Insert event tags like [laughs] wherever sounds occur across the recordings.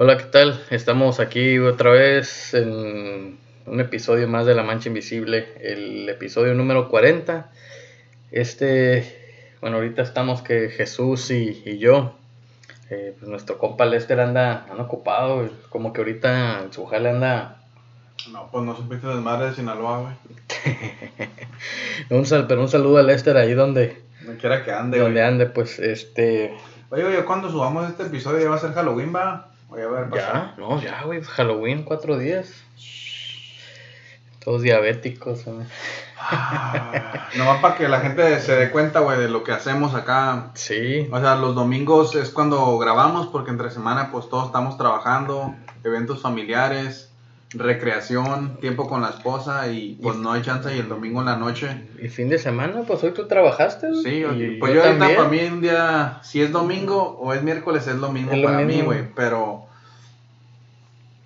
Hola, ¿qué tal? Estamos aquí otra vez en un episodio más de La Mancha Invisible, el episodio número 40. Este, bueno, ahorita estamos que Jesús y, yo, eh, pues nuestro compa Lester anda, anda ocupado, como que ahorita en su jale anda... No, pues no supiste desmadre de Sinaloa, güey. [laughs] un pero un saludo a Lester ahí donde... Donde quiera que ande, Donde ande, pues, este... Oye, oye, cuando subamos este episodio ya va a ser Halloween, va. Voy a ver, Ya, no, ya, güey, Halloween, cuatro días. Todos diabéticos, güey. Ah, nomás para que la gente se dé cuenta, güey, de lo que hacemos acá. Sí. O sea, los domingos es cuando grabamos, porque entre semana, pues todos estamos trabajando, eventos familiares recreación, tiempo con la esposa y pues no hay chance y el domingo en la noche. ¿Y fin de semana? Pues hoy tú trabajaste. Sí, pues yo, ahorita para mí un día, si es domingo o es miércoles es lo mismo para mí, güey, pero...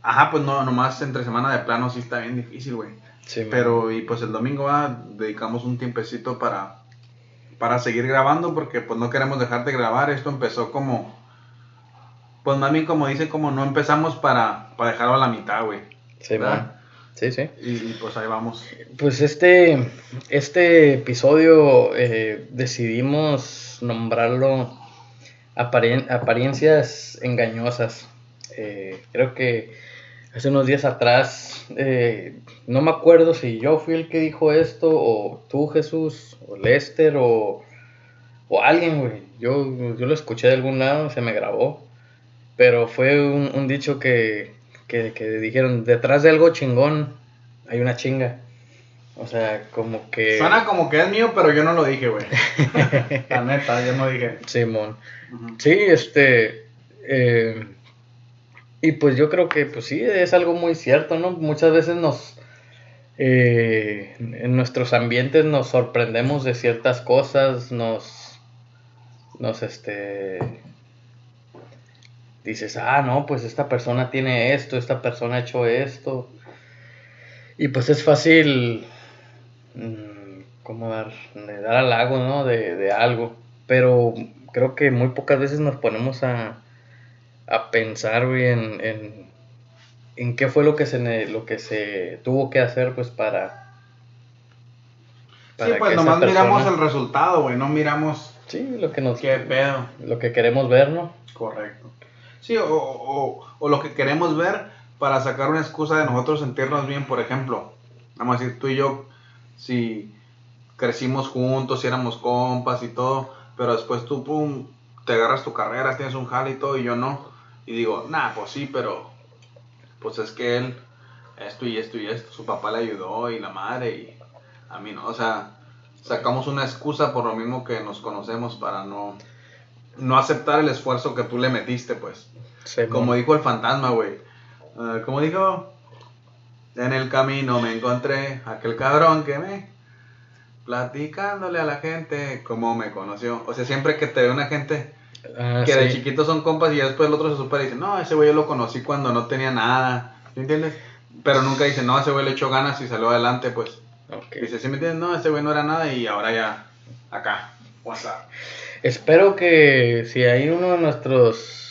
Ajá, pues no, nomás entre semana de plano sí está bien difícil, güey. Sí, pero y pues el domingo va, dedicamos un tiempecito para, para seguir grabando porque pues no queremos dejar de grabar. Esto empezó como... Pues mami, como dice, como no empezamos para, para dejarlo a la mitad, güey. Sí, sí, sí. Y, pues ahí vamos. Pues este, este episodio eh, decidimos nombrarlo apariencias engañosas. Eh, creo que hace unos días atrás, eh, no me acuerdo si yo fui el que dijo esto, o tú Jesús, o Lester, o, o alguien, güey. Yo, yo lo escuché de algún lado, se me grabó. Pero fue un dicho que, que, dijeron, detrás de algo chingón hay una chinga. O sea, como que... Suena como que es mío, pero yo no lo dije, güey. [laughs] La neta, yo no dije. Simón. Sí, este... Eh, y pues yo creo que, pues sí, es algo muy cierto, ¿no? Muchas veces nos... Eh, en nuestros ambientes nos sorprendemos de ciertas cosas, nos... Nos, este dices, ah, no, pues esta persona tiene esto, esta persona ha hecho esto. Y pues es fácil, mm, como dar, de dar halago, ¿no? De, de, algo. Pero creo que muy pocas veces nos ponemos a, a pensar, güey, en, en, en, qué fue lo que se, lo que se tuvo que hacer, pues, para... sí, pues nomás miramos el resultado, güey, no miramos... Sí, lo que nos... ¿Qué pedo? Lo que queremos ver, ¿no? Correcto. Sí, o, o, o, lo que queremos ver para sacar una excusa de nosotros sentirnos bien, por ejemplo. Vamos a decir, tú y yo, si crecimos juntos, si éramos compas y todo, pero después tú, pum, te agarras tu carrera, tienes un jale y todo, y yo no. Y digo, nah, pues sí, pero pues es que él, esto y esto y esto, su papá le ayudó y la madre, y a mí no. O sea, sacamos una excusa por lo mismo que nos conocemos para no no aceptar el esfuerzo que tú le metiste, pues. como dijo el fantasma, güey. Ah, como dijo, en el camino me encontré aquel cabrón que me platicándole a la gente cómo me conoció. O sea, siempre que te ve una gente ah, que de chiquito son compas y después el otro se supera y dice, no, ese güey yo lo conocí cuando no tenía nada. ¿Me entiendes? Pero nunca dice, no, ese güey le echó ganas y salió adelante, pues. Dice, ¿sí me entiendes? No, ese güey no era nada y ahora ya, acá, WhatsApp. Espero que si hay uno de nuestros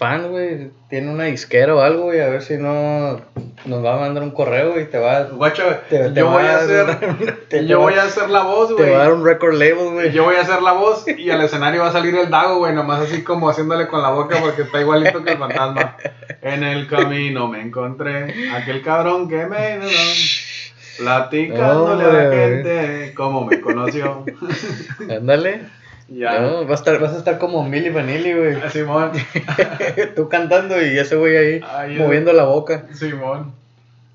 fans, güey, tiene una disquera o algo, güey, a ver si no nos va a mandar un correo y te va Guacho, yo voy a hacer [laughs] yo voy a hacer la voz, güey. Te va a dar un record label, güey. Yo voy a hacer la voz y al escenario va a salir el dago, güey, nomás así como haciéndole con la boca porque está igualito que el fantasma. En el camino me encontré aquel cabrón que me platicándole a la gente cómo me conoció. Ándale. Ya. No, vas, a estar, vas a estar como Milly Vanilli, güey. Ah, Simón. [laughs] Tú cantando y ese güey ahí moviendo la boca. Simón.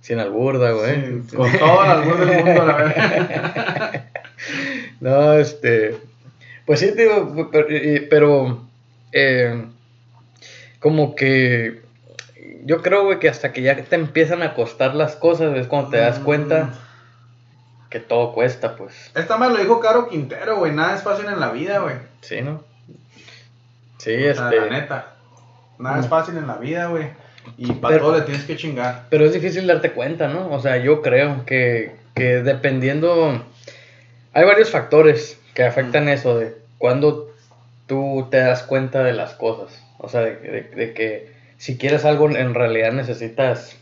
Sin alburda, güey. con todo el albur del mundo, la verdad. [laughs] no, este. Pues sí, digo, pero. Eh, como que. Yo creo, güey, que hasta que ya te empiezan a costar las cosas, es cuando te das cuenta mm que todo cuesta, pues. Esta me lo dijo Caro Quintero, güey. Nada es fácil en la vida, güey. Sí, ¿no? Sí, o este. la neta. Nada es fácil en la vida, güey. Y para todo le tienes que chingar. Pero es difícil darte cuenta, ¿no? O sea, yo creo que, que dependiendo. Hay varios factores que afectan eso, de cuando tú te das cuenta de las cosas. O sea, de, de, que si quieres algo, en realidad necesitas,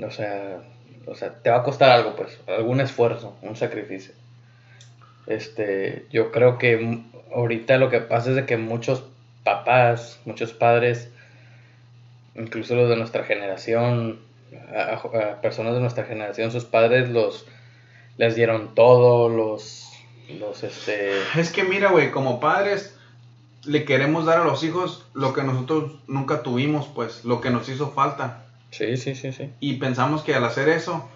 o sea, o sea, te va a costar algo, pues, algún esfuerzo, un sacrificio. Este, yo creo que ahorita lo que pasa es de que muchos papás, muchos padres, incluso los de nuestra generación, a, personas de nuestra generación, sus padres los les dieron todo, los, los este... Es que mira, güey, como padres le queremos dar a los hijos lo que nosotros nunca tuvimos, pues, lo que nos hizo falta. Sí, sí, sí, sí. Y pensamos que al hacer eso,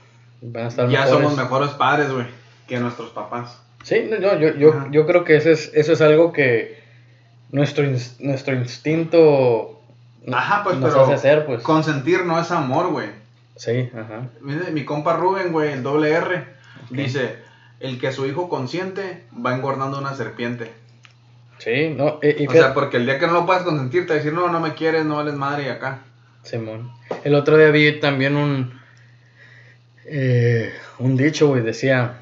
ya somos mejores padres, güey, que nuestros papás. Sí, no, yo, yo, yo creo que eso es, eso es algo que nuestro, nuestro instinto ajá, pues, nos hace hacer, pues. Consentir no es amor, güey. Sí, ajá. Mi compa Rubén, güey, el doble R, dice, el que su hijo consiente va engordando una serpiente. Sí, no. o sea, porque el día que no lo puedes consentir, te va a decir, no, no me quieres, no vales madre y acá. Simón. El otro día vi también un. Eh, un dicho, güey, decía.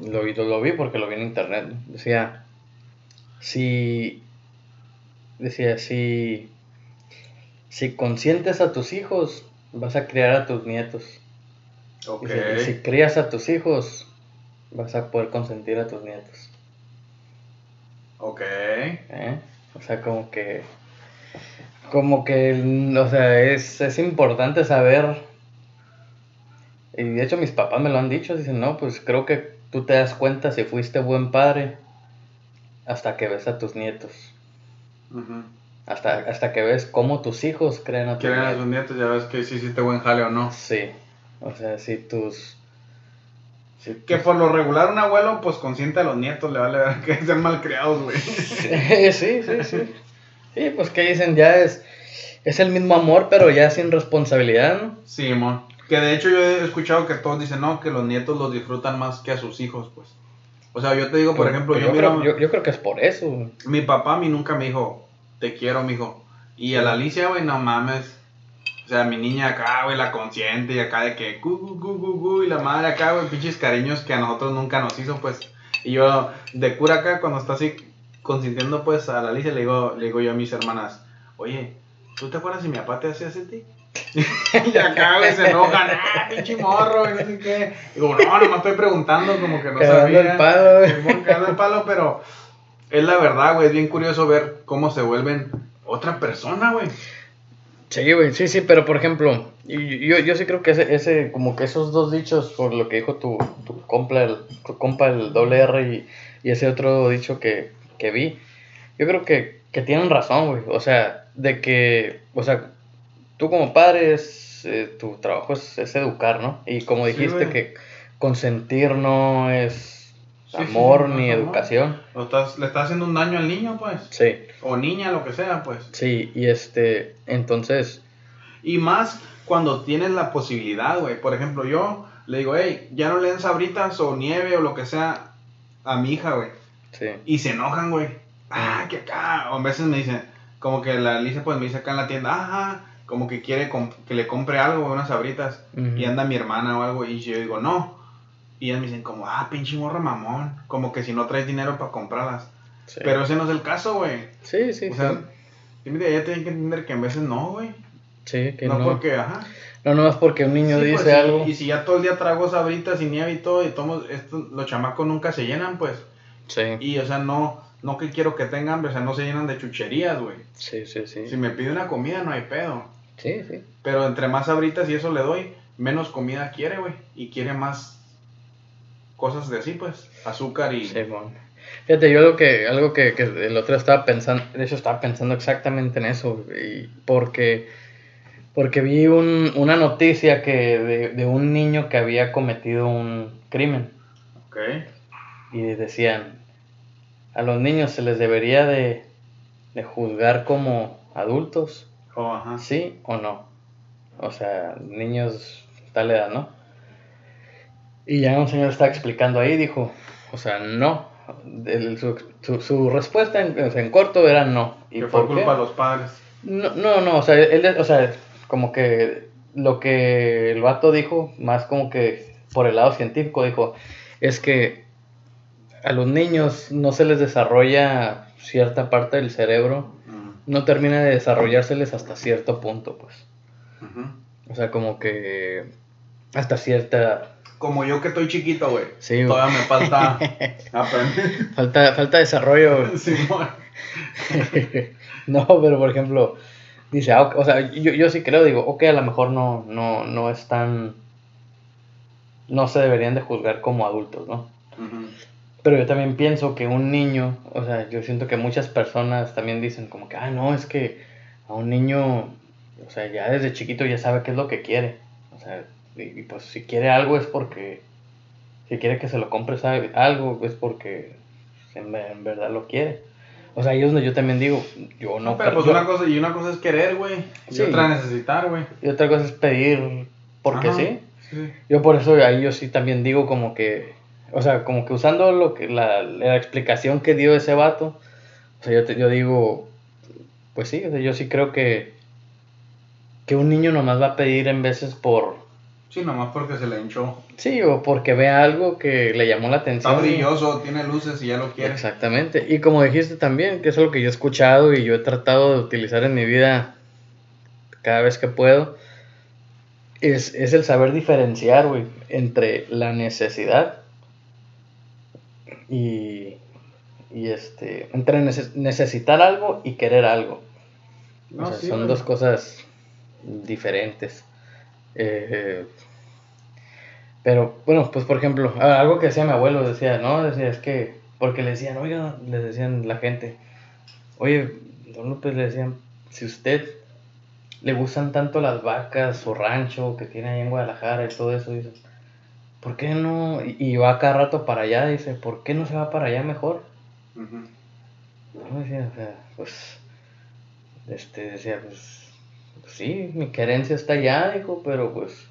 Lo, lo vi porque lo vi en internet. Decía. Si. Decía, si. Si consientes a tus hijos, vas a criar a tus nietos. Y si, crías a tus hijos, vas a poder consentir a tus nietos. Ok. ¿Eh? O sea, como que. Como que, o sea, es, es importante saber. Y de hecho, mis papás me lo han dicho. Dicen, no, pues creo que tú te das cuenta si fuiste buen padre hasta que ves a tus nietos. hasta, hasta que ves cómo tus hijos creen a tus nietos. a tus nietos, ya ves que si hiciste buen jale o no. Sí. O sea, si tus que por lo regular un abuelo, pues consiente a los nietos, le vale ver que sean malcriados, güey. [laughs] Sí, sí, sí, sí. Pues que dicen, ya es, es el mismo amor, pero ya sin responsabilidad, ¿no? Sí, amor. Que de hecho yo he escuchado que todos dicen, no, que los nietos los disfrutan más que a sus hijos, pues. O sea, yo te digo, por pues, ejemplo, pues yo, creo, yo, yo, creo que es por eso. Mi papá a mí nunca me dijo, te quiero, mijo. Y a la Alicia, güey, no mames o sea, mi niña acá, güey, la consciente y acá de que, gu, gu, gu, gu, y la madre acá, güey, pinches cariños que a nosotros nunca nos hizo, pues. Y yo, de cura acá, cuando está así consintiendo, pues, a la Alicia, le digo, le digo yo a mis hermanas, oye, ¿tú te acuerdas si mi papá te hacía ti? [laughs] y acá, güey, se enojan, ah, pinche morro, y no sé qué. Digo, no, no me estoy preguntando, como que no sabía. el palo, güey. el palo, pero es la verdad, güey, es bien curioso ver cómo se vuelven otra persona, güey. Sí, güey, sí, sí, pero por ejemplo, yo, yo sí creo que ese, ese, como que esos dos dichos, por lo que dijo tu, tu compa, el, compa el doble R y, y ese otro dicho que, que vi, yo creo que, que tienen razón, güey. O sea, de que, o sea, tú como padre, es, eh, tu trabajo es, es, educar, ¿no? Y como dijiste que consentir no es amor ni educación. estás, le estás haciendo un daño al niño, pues. Sí. O niña, lo que sea, pues. Sí, y este, entonces... Y más cuando tienes la posibilidad, güey. Por ejemplo, yo le digo, hey, ya no le den sabritas o nieve o lo que sea a mi hija, güey. Sí. Y se enojan, güey. Ah, que acá. O a veces me dicen, como que la Alicia pues me dice acá en la tienda, ajá, como que quiere que le compre algo, unas sabritas. Y anda mi hermana o algo. Y yo digo, no y ellas me dicen como, ah, pinche morra mamón. Como que si no traes dinero para comprarlas. Pero ese no es el caso, güey. Sí, sí, o sea, sí. ya tienen que entender que en veces no, güey. Sí, que no. No porque, ajá. No, no es porque un niño pues, dice algo. Y si ya todo el día trago sabritas y nieve y todo, y tomo, esto, los chamacos nunca se llenan, pues. Sí. Y, o sea, no, no que quiero que tengan hambre, o sea, no se llenan de chucherías, güey. Sí, sí, sí. Si me pide una comida, no hay pedo. Sí, sí. Pero entre más sabritas y eso le doy, menos comida quiere, güey. Y quiere más cosas de así, pues, azúcar y... Sí, bueno. Fíjate, yo algo que, algo que, que, el otro estaba pensando, de hecho estaba pensando exactamente en eso, y porque, porque vi un, una noticia que de, de, un niño que había cometido un crimen. Ok. Y decían, a los niños se les debería de, de juzgar como adultos, oh, ajá. ¿sí o no? O sea, niños tal edad, ¿no? Y ya un señor estaba explicando ahí, dijo, o sea, no. su, su, respuesta en, en, corto era no. ¿Y fue culpa de los padres? No, no, no, o sea, él, o sea, como que lo que el vato dijo, más como que por el lado científico, dijo, es que a los niños no se les desarrolla cierta parte del cerebro no termina de desarrollárseles hasta cierto punto, pues. O sea, como que hasta cierta... Como yo que estoy chiquito, güey. Sí, güey. Todavía me falta [laughs] aprender. Falta, falta desarrollo. güey. Simón. [laughs] no, pero por ejemplo, dice, ah, o sea, yo, yo sí creo, digo, ok, a lo mejor no, no, no es tan... No se deberían de juzgar como adultos, ¿no? Ujú. Pero yo también pienso que un niño, o sea, yo siento que muchas personas también dicen como que, ah, no, es que a un niño, o sea, ya desde chiquito ya sabe qué es lo que quiere. O sea, y, y pues si quiere algo es porque, si quiere que se lo compre sabe, algo es porque en, ve- en verdad lo quiere. O sea, ahí es donde yo también digo, yo no No, pero pues yo- una cosa, y una cosa es querer, güey. Y Sí. otra necesitar, güey. y otra cosa es pedir porque Ajá. sí. Sí. Yo por eso ahí yo sí también digo como que, o sea, como que usando lo que la, la explicación que dio ese vato, o sea, yo, te- yo digo, pues sí, o sea, yo sí creo que, que un niño nomás va a pedir en veces por, Sí, nomás porque se le hinchó. sí, o porque ve algo que le llamó la atención. Está y- brilloso, tiene luces y ya lo quiere. Exactamente, y como dijiste también, que es algo que yo he escuchado y yo he tratado de utilizar en mi vida cada vez que puedo, es, es el saber diferenciar, güey, entre la necesidad y, y este, entre neces- necesitar algo y querer algo. O No, sea, sí, son dos cosas diferentes. Eh, pero, bueno, pues por ejemplo, algo que decía mi abuelo, decía, no, decía, es que, porque le decían, oiga, le decían la gente, oye, don López, le decían, si usted le gustan tanto las vacas, su rancho que tiene ahí en Guadalajara y todo eso, dice, ¿por qué no? Y, va cada rato para allá, dice, ¿por qué no se va para allá mejor? Ujú. No, decía, o sea, pues, este, decía, pues, pues sí, mi querencia está allá, dijo, pero pues,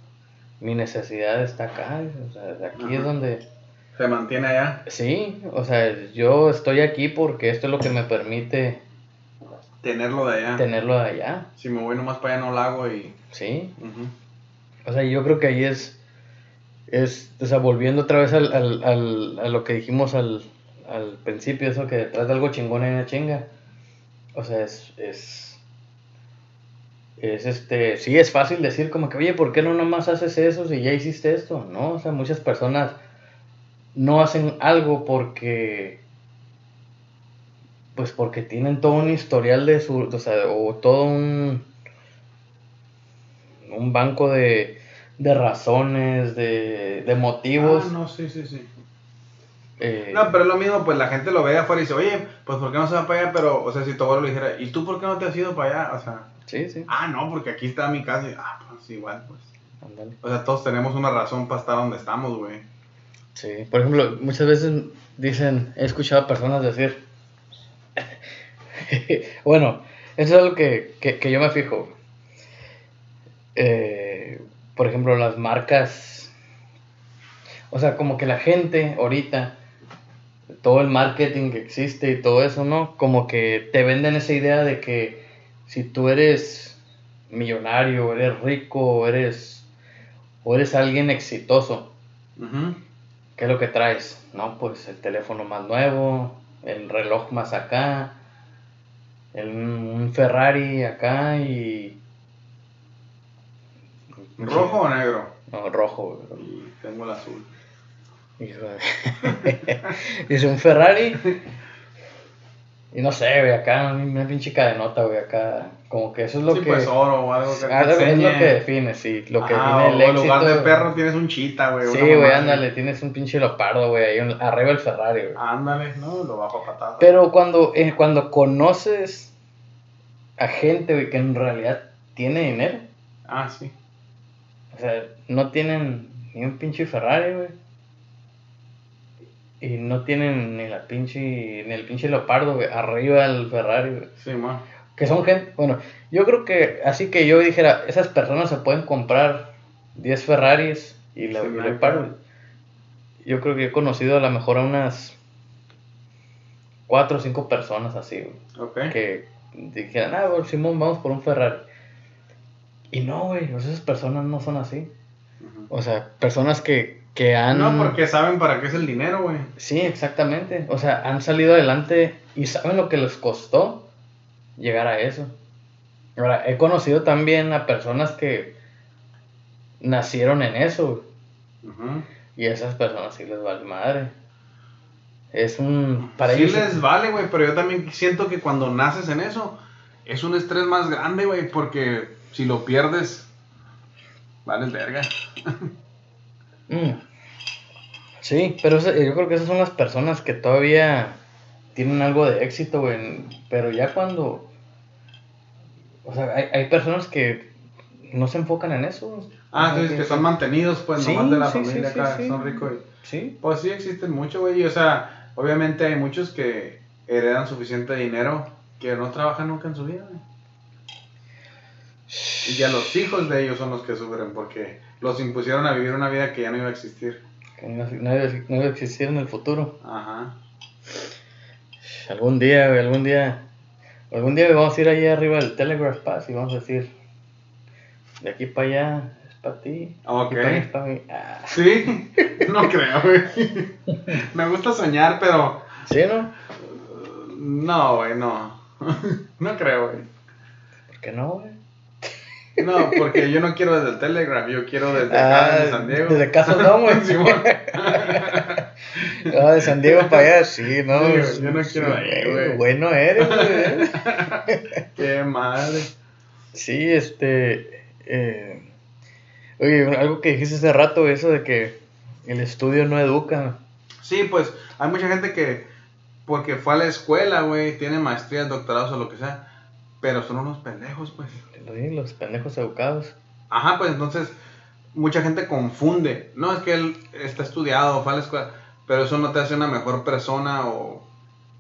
mi necesidad está acá, o sea, aquí es donde, Se mantiene allá. sí, o sea, yo estoy aquí porque esto es lo que me permite Tenerlo de allá. tenerlo de allá, Si me voy nomás para allá no lo hago y. sí, o sea, yo creo que ahí es, es, o sea, volviendo otra vez al, al, al- a lo que dijimos al, al principio, eso que detrás de algo chingón hay una chinga, o sea, es, es, es este, sí es fácil decir como que, oye, ¿por qué no nomás haces eso si ya hiciste esto? No, o sea, muchas personas no hacen algo porque, pues porque tienen todo un historial de su, o sea, o todo un, un banco de, de razones, de, de motivos. Ah, no, sí, sí, sí. eh, No, pero es lo mismo, pues la gente lo ve de afuera y dice, oye, pues ¿por qué no se va para allá? Pero, o sea, si tu abuelo le dijera, ¿y tú por qué no te has ido para allá? O sea, sí, sí, ah, no, porque aquí está mi casa. Y, ah, pues igual, pues. ándale. O sea, todos tenemos una razón para estar donde estamos, güey. Sí, por ejemplo, muchas veces dicen, he escuchado a personas decir, [laughs] bueno, eso es algo que, que, que yo me fijo. Eh, por ejemplo, las marcas, o sea, como que la gente ahorita, todo el marketing que existe y todo eso, ¿no? Como que te venden esa idea de que si tú eres millonario, eres rico, eres, o eres alguien exitoso. ¿Qué es lo que traes? No, pues el teléfono más nuevo, el reloj más acá, el- un Ferrari acá y... ¿Rojo o negro? No, rojo. güey. Y tengo el azul. [laughs] Dice un Ferrari y no sé, güey, acá una pinche cadenota, güey, acá como que eso es lo sí, que... pues oro o algo que te Ah, es lo que define, sí, lo que Ajá, define el o en éxito. lugar de perro tienes un chita, güey. Sí, güey, ándale, tienes un pinche leopardo, güey, ahí un- arriba el Ferrari, güey. Ándale, no, lo bajo a patadas. Pero cuando, eh, cuando conoces a gente, güey, que en realidad tiene dinero, Ah, sí. O sea, no tienen ni un pinche Ferrari, güey. Y no tienen ni la pinche, ni el pinche leopardo, güey, arriba del Ferrari, güey. Sí, man. Que son gente, bueno, yo creo que, así que yo dijera, esas personas se pueden comprar 10 Ferraris y le- Sí, y leopardo. Yo creo que he conocido a lo mejor a unas 4 o 5 personas así, güey. Ok. que dijeran, ah, bueno, Simón, vamos por un Ferrari. Y no, güey, o sea, esas personas no son así. O sea, personas que, que han... No, porque saben para qué es el dinero, güey. Sí, exactamente. O sea, han salido adelante y saben lo que les costó llegar a eso. Ahora, he conocido también a personas que nacieron en eso, Y a esas personas sí les vale madre. Es un... Para sí les vale, güey, pero yo también siento que cuando naces en eso, es un estrés más grande, güey, porque si lo pierdes, vale verga. Mm. Sí, pero yo creo que esas son las personas que todavía tienen algo de éxito, güey. Pero ya cuando. O sea, hay, hay personas que no se enfocan en eso. Ah, entonces que, son mantenidos, pues, sí, nomás de la familia acá, son ricos. Sí. Pues sí, existen mucho, güey. O sea, obviamente hay muchos que heredan suficiente dinero que no trabajan nunca en su vida, güey. Y ya los hijos de ellos son los que sufren porque los impusieron a vivir una vida que ya no iba a existir. Que no, iba, a existir en el futuro. Ajá. Algún día, güey, algún día. Algún día vamos a ir allá arriba del Telegraph Pass y vamos a decir: de aquí para allá es para ti. Ok. es para mí. Ah. Sí, [laughs] no creo, güey. [laughs] Me gusta soñar, pero. ¿Sí, no? No, güey, no. [laughs] no creo, güey. ¿Por qué no, güey? No, porque yo no quiero desde el Telegram, yo quiero desde acá, de ah, San Diego. Desde casa no, güey. [laughs] no, de San Diego para allá, sí, no. yo no quiero ahí, güey. Bueno eres, güey. [laughs] Qué madre. Sí, este. Eh, oye, algo que dijiste hace rato, eso de que el estudio no educa. Sí, pues hay mucha gente que, porque fue a la escuela, güey, tiene maestrías, doctorados o lo que sea, pero son unos pendejos, pues los pendejos educados. Ajá, pues entonces mucha gente confunde. No, es que él está estudiado, fue a la escuela, pero eso no te hace una mejor persona o,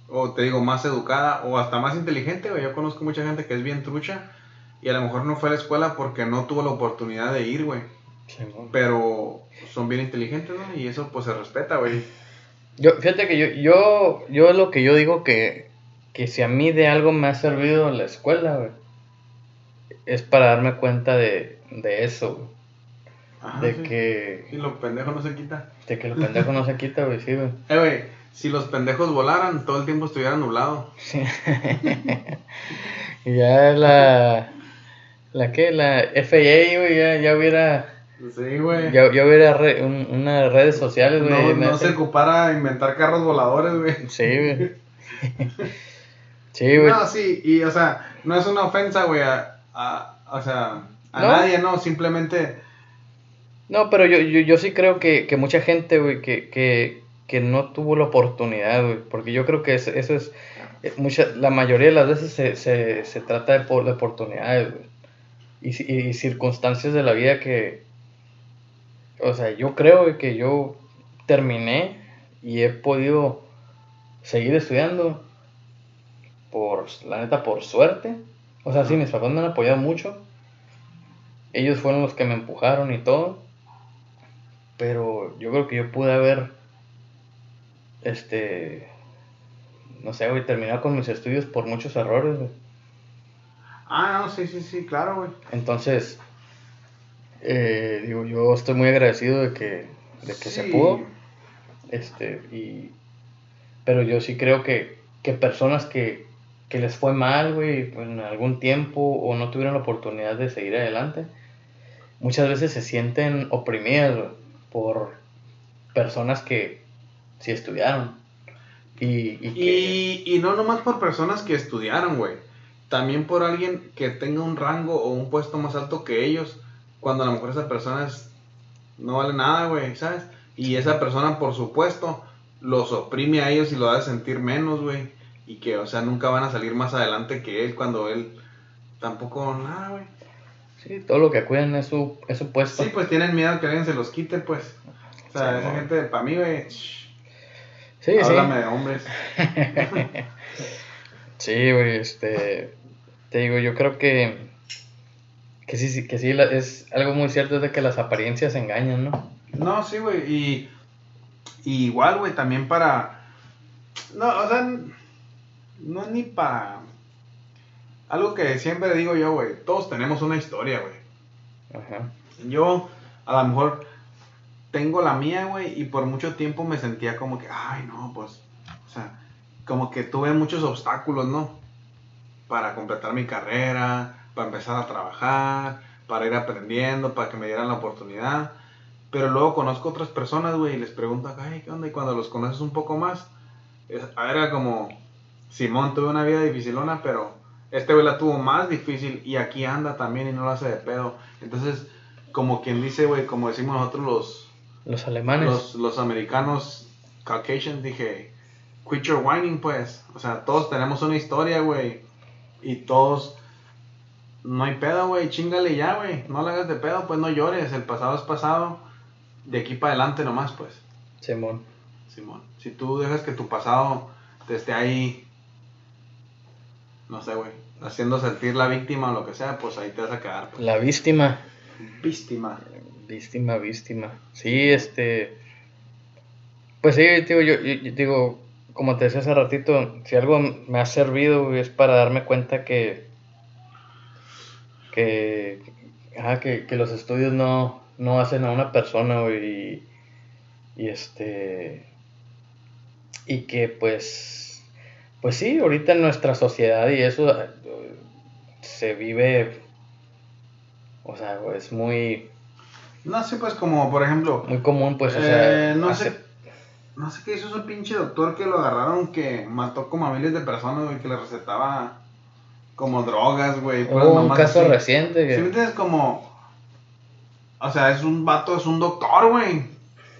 o te digo, más educada o hasta más inteligente. Yo conozco mucha gente que es bien trucha y a lo mejor no fue a la escuela porque no tuvo la oportunidad de ir, güey. pero son bien inteligentes, ¿no? Y eso pues se respeta, güey. Yo, fíjate que yo, yo, yo lo que yo digo que, que si a mí de algo me ha servido la escuela, güey es para darme cuenta de, de eso, de que... Si los pendejos no se quita. De que los pendejos no se quita, güey, sí, güey. Eh, güey, si los pendejos volaran, todo el tiempo estuviera nublado. Sí. [laughs] ya la... ¿La qué? La FAA, güey, ya, ya hubiera... Sí, güey. Ya, ya hubiera re, un, unas redes sociales, güey. No, no se ocupara inventar carros voladores, güey. Sí, güey. [laughs] sí, güey. No, sí, y o sea, no es una ofensa, güey, a, o sea, a nadie, no, simplemente... No, pero yo, yo, yo sí creo que, que mucha gente, güey, que, que, que, no tuvo la oportunidad, güey, porque yo creo que eso, eso es, eh, mucha, la mayoría de las veces se, se, se trata de, por, de oportunidades, güey, y, y, circunstancias de la vida que, o sea, yo creo que yo terminé y he podido seguir estudiando por, la neta, por suerte, o sea, sí, mis papás me han apoyado mucho. Ellos fueron los que me empujaron y todo. Pero yo creo que yo pude haber, este, no sé, güey, terminado con mis estudios por muchos errores, güey. Ah, no, sí, sí, sí, claro, güey. Entonces, eh, digo, yo estoy muy agradecido de que, de que se pudo. Este, y, pero yo sí creo que, que personas que, que les fue mal, güey, en algún tiempo o no tuvieron la oportunidad de seguir adelante, muchas veces se sienten oprimidas por personas que sí estudiaron. Y, y, y, no nomás por personas que estudiaron, güey. También por alguien que tenga un rango o un puesto más alto que ellos, cuando a lo mejor esa persona no vale nada, güey, ¿sabes? Y esa persona, por supuesto, los oprime a ellos y lo hace sentir menos, güey y que, o sea, nunca van a salir más adelante que él cuando él tampoco nada, güey. Sí, todo lo que cuidan es su, es su puesto. Sí, pues tienen miedo que alguien se los quite, pues. O sea, esa gente, para mí, güey. Sí, Háblame de hombres. [laughs] sí, güey, este. Te digo, yo creo que. Que sí, sí, que sí, es algo muy cierto de que las apariencias engañan, ¿no? No, sí, güey, y, y igual, güey, también para... No, o sea, no es ni para... Algo que siempre digo yo, güey, todos tenemos una historia, güey. Ajá. Yo, a lo mejor, tengo la mía, güey, y por mucho tiempo me sentía como que, ay, no, pues, o sea, como que tuve muchos obstáculos, ¿no? para completar mi carrera, para empezar a trabajar, para ir aprendiendo, para que me dieran la oportunidad. Pero luego conozco otras personas, güey, y les pregunto, ay, ¿qué onda? Y cuando los conoces un poco más, era como, Simón, tuve una vida dificilona, pero este güey la tuvo más difícil y aquí anda también y no lo hace de pedo. Entonces, como quien dice, güey, como decimos nosotros los... Los alemanes. Los, los americanos, Caucasian, dije, quit your whining, pues. O sea, todos tenemos una historia, güey. Y todos... No hay pedo, güey, chingale ya, güey. No le hagas de pedo, pues no llores. El pasado es pasado. De aquí para adelante nomás, pues. Simón. Simón. Si tú dejas que tu pasado te esté ahí no sé, güey, haciendo sentir la víctima o lo que sea, pues ahí te vas a quedar. Pues. La víctima. Víctima. Víctima, víctima. Sí, este. Pues sí, digo, yo, digo, como te decía hace ratito, si algo me ha servido es para darme cuenta que. que. Ah, que, que los estudios no, no hacen a una persona, güey. Y, y este. Y que pues pues sí, ahorita en nuestra sociedad y eso eh, se vive, o sea, es muy... No sé, pues como por ejemplo... Muy común, pues, o sea... Eh, no sé... No sé qué hizo ese pinche doctor que lo agarraron que mató como a miles de personas, güey, que le recetaba como drogas, güey. un caso reciente. ¿Sí me entiendes? Como... O sea, es un vato, es un doctor, güey.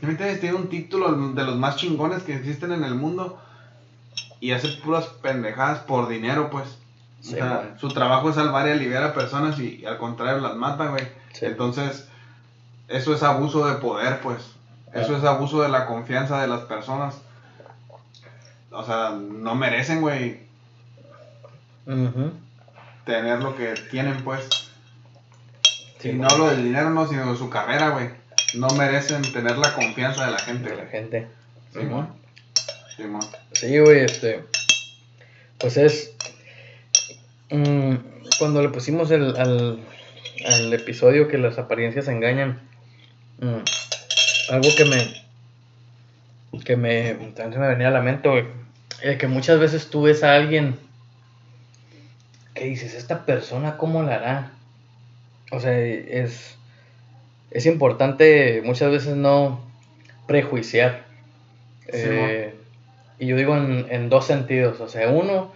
¿Sí me entiendes? Tiene un título de los más chingones que existen en el mundo y hace puras pendejadas por dinero, pues. o sea, su trabajo es salvar y aliviar a personas y, al contrario las mata, güey. Entonces, eso es abuso de poder, pues. Eso es abuso de la confianza de las personas. O sea, no merecen, güey. Tener lo que tienen, pues. y no lo del dinero, no, sino de su carrera, güey. No merecen tener la confianza de la gente. De la gente. Sí, Sí, güey, este. Pues es. Mm, cuando le pusimos el, al, al, episodio que las apariencias engañan. Mm, algo que me. Que me. También me venía a la mente, güey. que muchas veces tú ves a alguien. Que dices, esta persona, ¿cómo la hará? O sea, es. Es importante muchas veces no prejuiciar. eh, y yo digo en, dos sentidos. O sea, uno,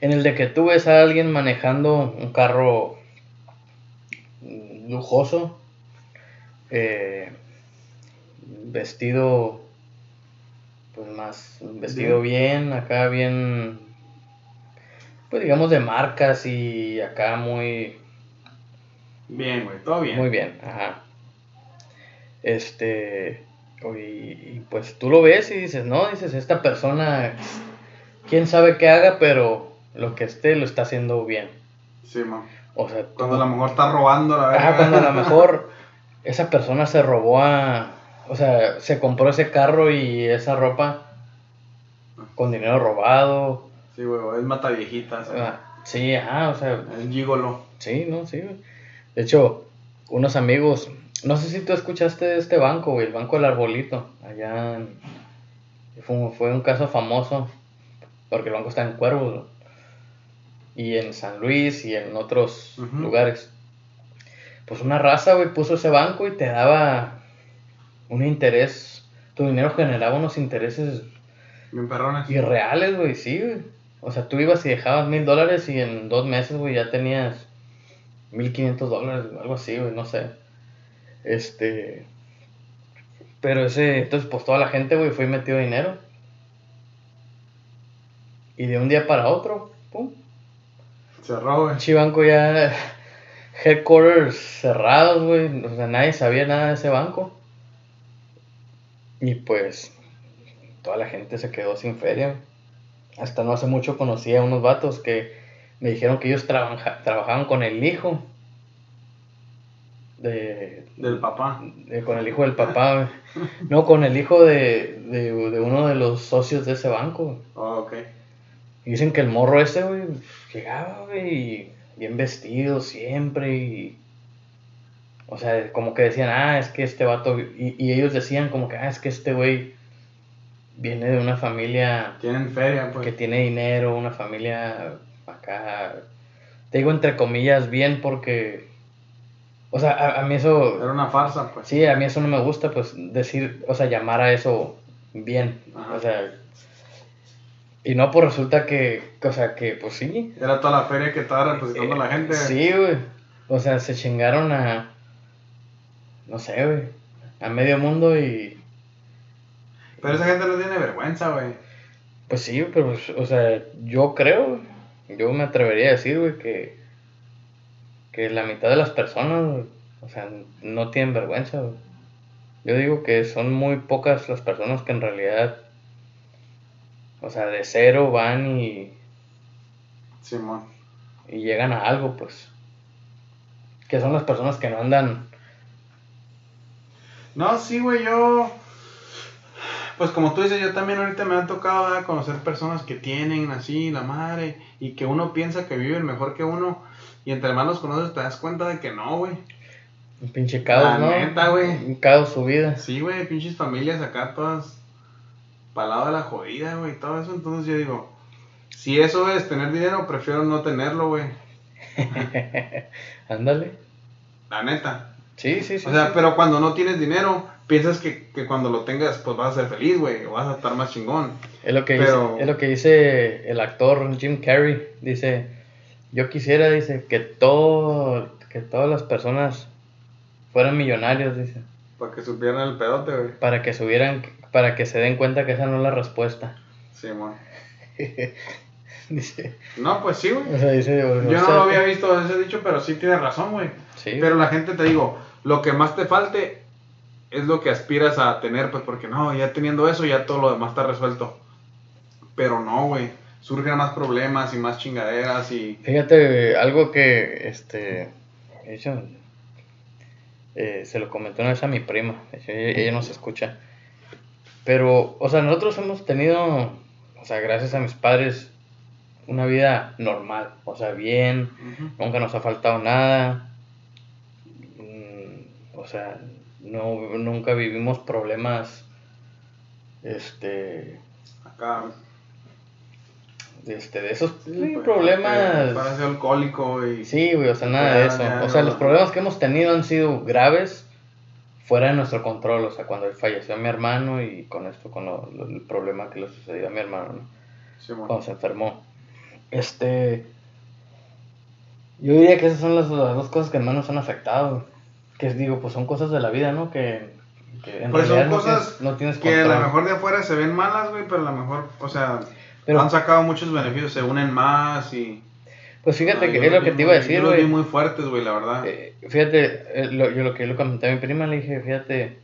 en el de que tú ves a alguien manejando un carro lujoso, eh, vestido, pues más, vestido bien. acá bien, pues digamos de marcas y acá muy... Bien, güey, todo bien. Muy bien, ajá. Este, y, pues tú lo ves y dices, no, dices, esta persona, quién sabe qué haga, pero lo que esté lo está haciendo bien. Sí, man. O sea, cuando a lo mejor está robando la verdad. cuando a lo [laughs] mejor esa persona se robó a. O sea, se compró ese carro y esa ropa con dinero robado. Sí, güey, es mata viejitas. Ah, sí, ajá, o sea. Es gigolo. Sí, no, sí, güey. De hecho, unos amigos no sé si tú escuchaste de este banco, güey, el Banco del Arbolito. Allá fue, un caso famoso porque el banco está en Cuervos y en San Luis y en otros lugares. Pues una raza, güey, puso ese banco y te daba un interés. Tu dinero generaba unos intereses perrones. irreales, güey, sí, güey. O sea, tú ibas y dejabas mil dólares y en dos meses, güey, ya tenías mil quinientos dólares, algo así, güey, no sé. Este. Pero ese. Entonces, pues toda la gente, güey, fue y metió dinero. Y de un día para otro, pum. Cerrado, güey. Chibanco ya. [laughs] Headquarters cerrados, güey. O sea, nadie sabía nada de ese banco. Y pues. Toda la gente se quedó sin feria. Hasta no hace mucho conocí a unos vatos que me dijeron que ellos trabajaban con el hijo de, del papá. con el hijo del papá, [laughs] No, con el hijo de, de, uno de los socios de ese banco. Oh, ok. Y dicen que el morro ese, güey, llegaba, güey, bien vestido siempre y... O sea, como que decían, ah, es que este vato... Y, y ellos decían como que, ah, es que este güey viene de una familia... Tienen feria, pues. Que tiene dinero, una familia acá te digo entre comillas bien porque, o sea, a, a mí eso, Era una farsa, pues. sí, a mí eso no me gusta, pues decir, o sea, llamar a eso bien, Ajá. o sea, y no, pues resulta que, o sea, que pues sí, Era toda la feria que estaba representando a la gente. Eh, Sí, güey. O sea, se chingaron a. No sé, güey. A medio mundo y. Pero esa gente no tiene vergüenza, güey. Pues sí, pero, pues, o sea, yo creo, yo me atrevería a decir, güey, que. Que la mitad de las personas, o sea, no tienen vergüenza. Yo digo que son muy pocas las personas que en realidad. O sea, de cero van y, Simón. y llegan a algo, pues. Que son las personas que no andan. No, sí, güey, yo. Pues como tú dices, yo también ahorita me han tocado ¿verdad? conocer personas que tienen así la madre y que uno piensa que viven mejor que uno y entre más los conoces te das cuenta de que no, güey. Un pinche caos, La ¿no? neta, güey. Un caos su vida. Sí, güey, pinches familias acá todas para lado de la jodida, güey, todo eso. Entonces yo digo, si eso es tener dinero, prefiero no tenerlo, güey. [laughs] Ándale. La neta. Sí, sí, sí. O sea, sí. pero cuando no tienes dinero, piensas que, que cuando lo tengas, pues vas a ser feliz, güey, o vas a estar más chingón. es, lo que pero- dice, es lo que dice el actor Jim Carrey. Dice, yo quisiera, dice, que todo, que todas las personas fueran millonarios, dice, Para que supieran el pedote, güey. para que subieran, para que se den cuenta que esa no es la respuesta. Sí, mon. [laughs] dice, No, pues sí, güey. o sea, dice, o Yo no sea, lo había visto ese dicho, pero sí tienes razón, güey. Sí, Pero la gente te digo, lo que más te falte es lo que aspiras a tener, pues porque no, ya teniendo eso, ya todo lo demás está resuelto. Pero no, güey. Surgen más problemas y más chingaderas y. Fíjate, algo que, este, de hecho, eh, se lo comentó una vez a mi prima, hecho, ella, ella nos escucha, pero, o sea, nosotros hemos tenido, o sea, gracias a mis padres, una vida normal, o sea, bien, nunca nos ha faltado nada, mm, o sea, no, nunca vivimos problemas, este, Acá. este, de esos Sí, pues, problemas... Para ser alcohólico y. Sí, güey, o sea, nada de eso. O sea, los problemas que hemos tenido han sido graves fuera de nuestro control. O sea, cuando falleció mi hermano y con esto, con lo- lo- el problema que le sucedió a mi hermano, ¿no? Sí. Cuando se enfermó. Este. Yo diría que esas son las, las dos cosas que más nos han afectado. Que digo, pues son cosas de la vida, ¿no? Que, que en Pues son realidad no cosas tienes, no tienes Que a lo mejor de afuera se ven malas, güey, pero a lo mejor, o sea, Pero- han sacado muchos beneficios, se unen más y. Pues fíjate Ah, que es lo que te iba a decir, güey. muy fuertes, güey, la verdad. Eh, fíjate, eh, lo- yo lo que yo le comenté a mi prima, le dije, fíjate,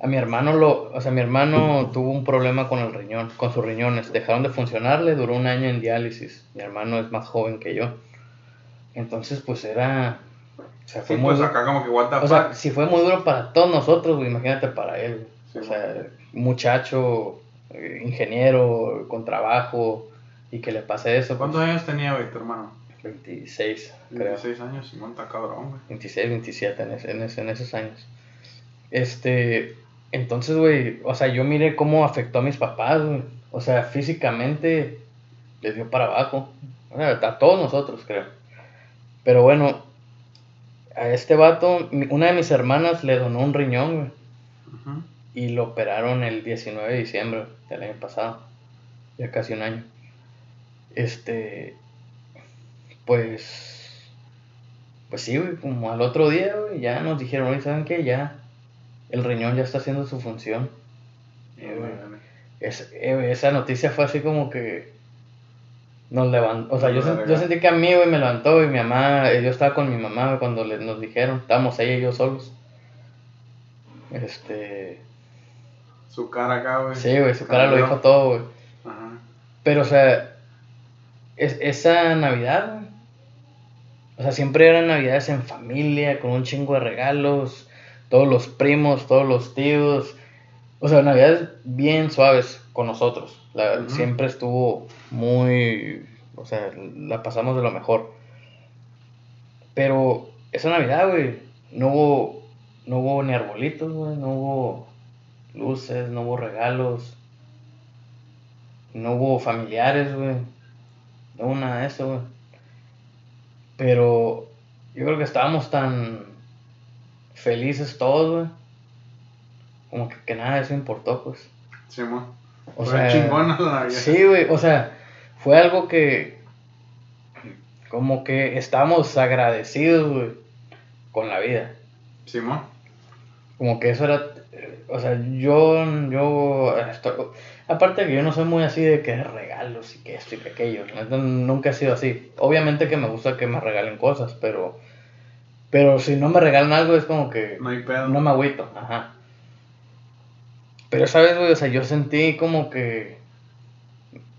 a mi hermano lo, o sea, mi hermano tuvo un problema con el riñón, con sus riñones, dejaron de funcionarle, duró un año en diálisis. Mi hermano es más joven que yo. Entonces, pues era, o sea, sí, fue muy pues duro. acá como que what the O sea, si fue muy duro para todos nosotros, güey, imagínate para él. Sí, o sea, muchacho, eh, ingeniero, con trabajo, y que le pase eso. pues, ¿Cuántos años tenía, güey, tu hermano? 26, creo. 16 años, Simón, está cabrón, güey. 26, 27 en, ese- en, ese- en esos años. Este, entonces, güey, o sea, yo miré cómo afectó a mis papás, güey. O sea, físicamente les dio para abajo. O sea, a todos nosotros, creo. Pero bueno, a este vato, una de mis hermanas le donó un riñón, güey. Y lo operaron el 19 de diciembre del año pasado. Ya casi un año. Este. Pues. Pues sí, güey. Como al otro día, güey. Ya nos dijeron, oye, ¿saben qué? Ya. El riñón ya está haciendo su función. Eh, güey, es- eh, esa noticia fue así como que. Nos levantó. O sea, yo, yo sentí que a mí, güey, me levantó, y mi mamá. eh, Yo estaba con mi mamá cuando le- nos dijeron. Estábamos ella y yo solos. Este. Su cara acá, güey. Sí, güey, su cara lo dijo todo, güey. Ajá. Pero, o sea, es, esa Navidad, güey. O sea, siempre eran Navidades en familia, con un chingo de regalos, todos los primos, todos los tíos. O sea, Navidades bien suaves con nosotros. La-. Siempre estuvo muy. O sea, la pasamos de lo mejor. Pero esa Navidad, güey, no hubo, no hubo ni arbolitos, güey, no hubo luces, no hubo regalos. No hubo familiares, güey. No hubo nada de eso, güey. Pero yo creo que estábamos tan felices todos, güey. Como que, que nada de eso importó, pues. Sí, mo. O Fue sea, chingona la Navidad. Sí, güey, o sea, fue algo que como que estamos agradecidos, güey, con la vida. Sí, mo. Como que eso era, o sea, yo, yo, esto- aparte que yo no soy muy así de que regalos y que esto y que aquello, nunca he sido así. Obviamente que me gusta que me regalen cosas, pero, pero si no me regalan algo es como que No hay pedo. no me agüito, ajá. Pero esa vez, güey, o sea, yo sentí como que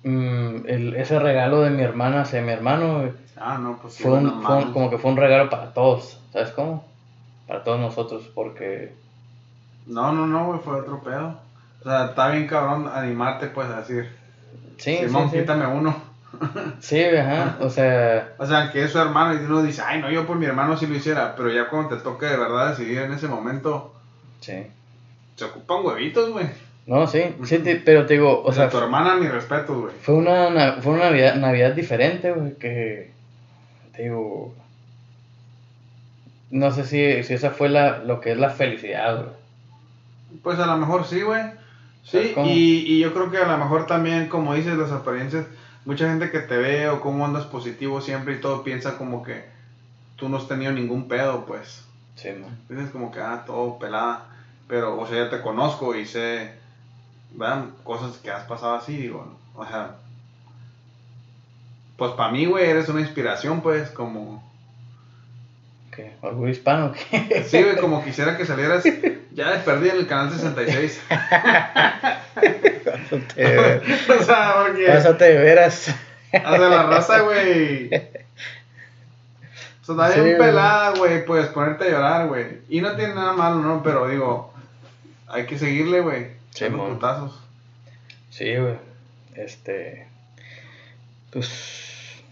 mm, el- ese regalo de mi hermana hacia mi hermano, güey, Ah, no, pues sí, fue, un, fue un- como que fue un regalo para todos, ¿sabes cómo? Para todos nosotros, porque No, no, no, güey, fue otro pedo. O sea, está bien cabrón animarte, pues, a decir, sí, Simón, sí, sí. quítame uno. [laughs] Sí, ajá, o sea, [laughs] O sea, que es su hermano y uno dice, ay, no, yo por mi hermano sí lo hiciera, pero ya cuando te toque de verdad decidir en ese momento, sí. Se ocupan huevitos, güey. No, sí, sí, te- pero te digo, O sea, tu hermana, mi respeto, güey. fue una, na- fue una Navidad, Navidad diferente, güey, que, te digo, no sé si, si esa fue la, lo que es la felicidad, güey. Pues a lo mejor sí, güey. ¿Sabes Sí, y, y yo creo que a lo mejor también, como dices, las apariencias, mucha gente que te ve o cómo andas positivo siempre y todo piensa como que tú no has tenido ningún pedo, pues. Sí, man. Dices como que, ah, todo pelada. Pero, o sea, ya te conozco y sé, ¿verdad? Cosas que has pasado así, digo, o sea. Pues para mí, güey, eres una inspiración, pues, como. ¿Qué? ¿Orgullo hispano? ¿Qué? Sí, güey, como quisiera que salieras ya de perdida en el canal 66. Pásate, o sea, porque. pásate de veras. O sea, la raza, güey. O sea, está bien pelada, güey. Puedes ponerte a llorar, güey. Y no tiene nada malo, ¿no? Pero digo, hay que seguirle, güey. Sí, putazos. Sí, güey. Este. Pues.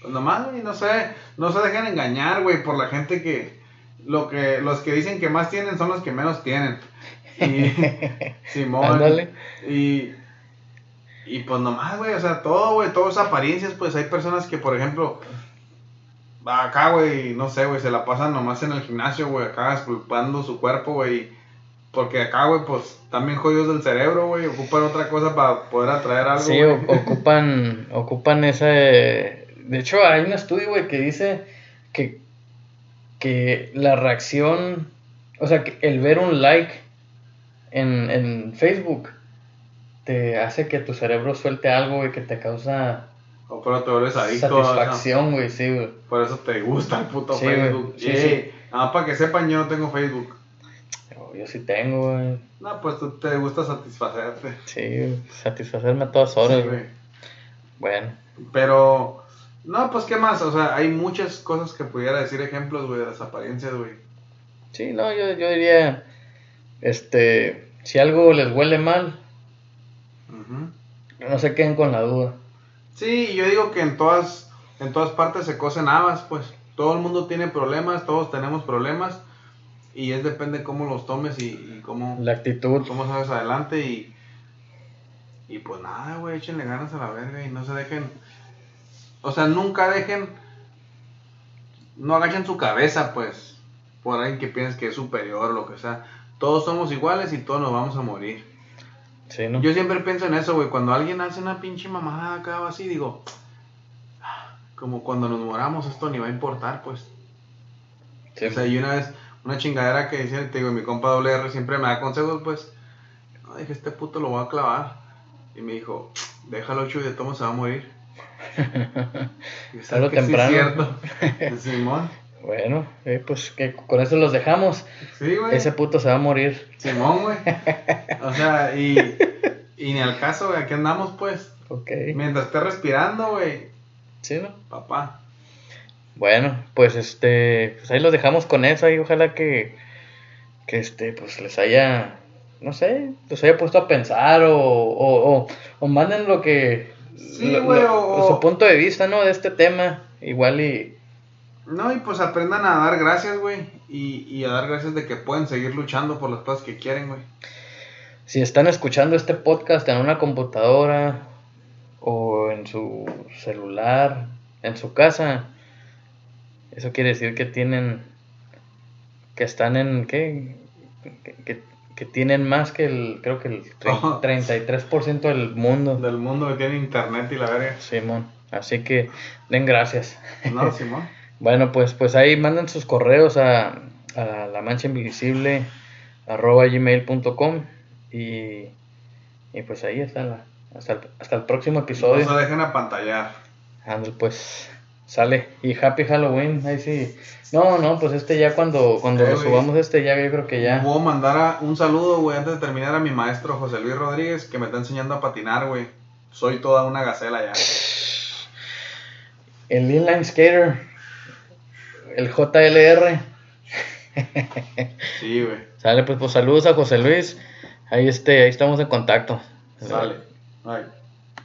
Pues nomás, güey, no sé. No se dejen engañar, güey, por la gente que. Lo que los que dicen que más tienen son los que menos tienen. Y. [laughs] Simón. Ándale. Y. Y pues nomás, güey, o sea, todo, güey, todas apariencias, pues hay personas que, por ejemplo, acá, güey, no sé, güey, se la pasan nomás en el gimnasio, güey, acá esculpando su cuerpo, güey. Porque acá, güey, pues, también jodidos del cerebro, güey, ocupan otra cosa para poder atraer algo, Sí, ocupan, [laughs] ocupan ese... De hecho, hay un estudio, güey, que dice que, que la reacción, o sea, que el ver un like en, en Facebook te hace que tu cerebro suelte algo, güey, que te causa O pero te vuelves adicto, satisfacción, güey, sí, güey. por eso te gusta el puto Sí, Facebook. sí, sí. Nada más para que sepan, yo no tengo Facebook. Yo, sí tengo, güey. No, pues tú te gusta satisfacerte. Sí, satisfacerme a todas horas, Sí, güey. Bueno, Pero, no, pues, ¿qué más? O sea, hay muchas cosas que pudiera decir ejemplos, güey, de las apariencias, güey. sí, no, yo, yo diría, este, si algo les huele mal, no se queden con la duda. Sí, yo digo que en todas, en todas partes se cosen habas, pues. Todo el mundo tiene problemas, todos tenemos problemas. Y es depende cómo los tomes y, y cómo, La actitud. cómo sabes adelante. Y, y pues nada, güey, échenle ganas a la verga y no se dejen. O sea, nunca dejen. No agachen su cabeza, pues. Por alguien que piense que es superior o lo que sea. Todos somos iguales y todos nos vamos a morir. Sí, ¿no? Yo siempre pienso en eso, güey. Cuando alguien hace una pinche mamada acá o así, digo, "Ah, como cuando nos moramos, esto ni va a importar, pues. Sí, O sea, y una vez, una chingadera que decía, te digo, mi compa WR siempre me da consejos, pues. No, dije, este puto lo voy a clavar. Y me dijo, déjalo, Chuy, de todo se va a morir. [laughs] Y Tarde o ¿sabes que sí es temprano. cierto. [laughs] Simón. Bueno, eh, pues que con eso los dejamos. Sí, güey. Ese puto se va a morir. Simón, güey. [laughs] O sea, y, y ni al caso, güey, aquí andamos, pues. Ok. Mientras esté respirando, güey, Sí, ¿no? papá. Bueno, pues este, pues ahí los dejamos con eso y ojalá que, que este, pues les haya, no sé, los haya puesto a pensar o, o, o, o manden lo que, Sí, lo- güey, lo- o- su punto de vista, ¿no? De este tema, igual y, No, y pues aprendan a dar gracias, güey. Y, y a dar gracias de que pueden seguir luchando por las cosas que quieren, güey. si están escuchando este podcast en una computadora o en su celular, en su casa, Eso quiere decir que tienen, que están en, ¿qué? Que, que- que tienen más que el, creo que el tre- Oh. 33% del mundo. Del mundo que tiene internet y la verga. Simón, así que den gracias. No, [laughs] Simón. Bueno, pues, pues ahí manden sus correos a, a la mancha invisible arroba gmail.com y, y pues ahí está la, hasta el, hasta el próximo No episodio. se dejen apantallar. Ándale, pues sale. Y Happy Halloween, ahí sí. No, no, pues este ya cuando, cuando Eh, lo güey. subamos este ya yo creo que ya. Puedo mandar a- un saludo, güey, antes de terminar a mi maestro José Luis Rodríguez, que me está enseñando a patinar, güey. Soy toda una gacela ya. El inline skater, el JLR. Sí, güey. Sale, pues, pues saludos a José Luis. Ahí este, ahí estamos en contacto. Sale. Bye.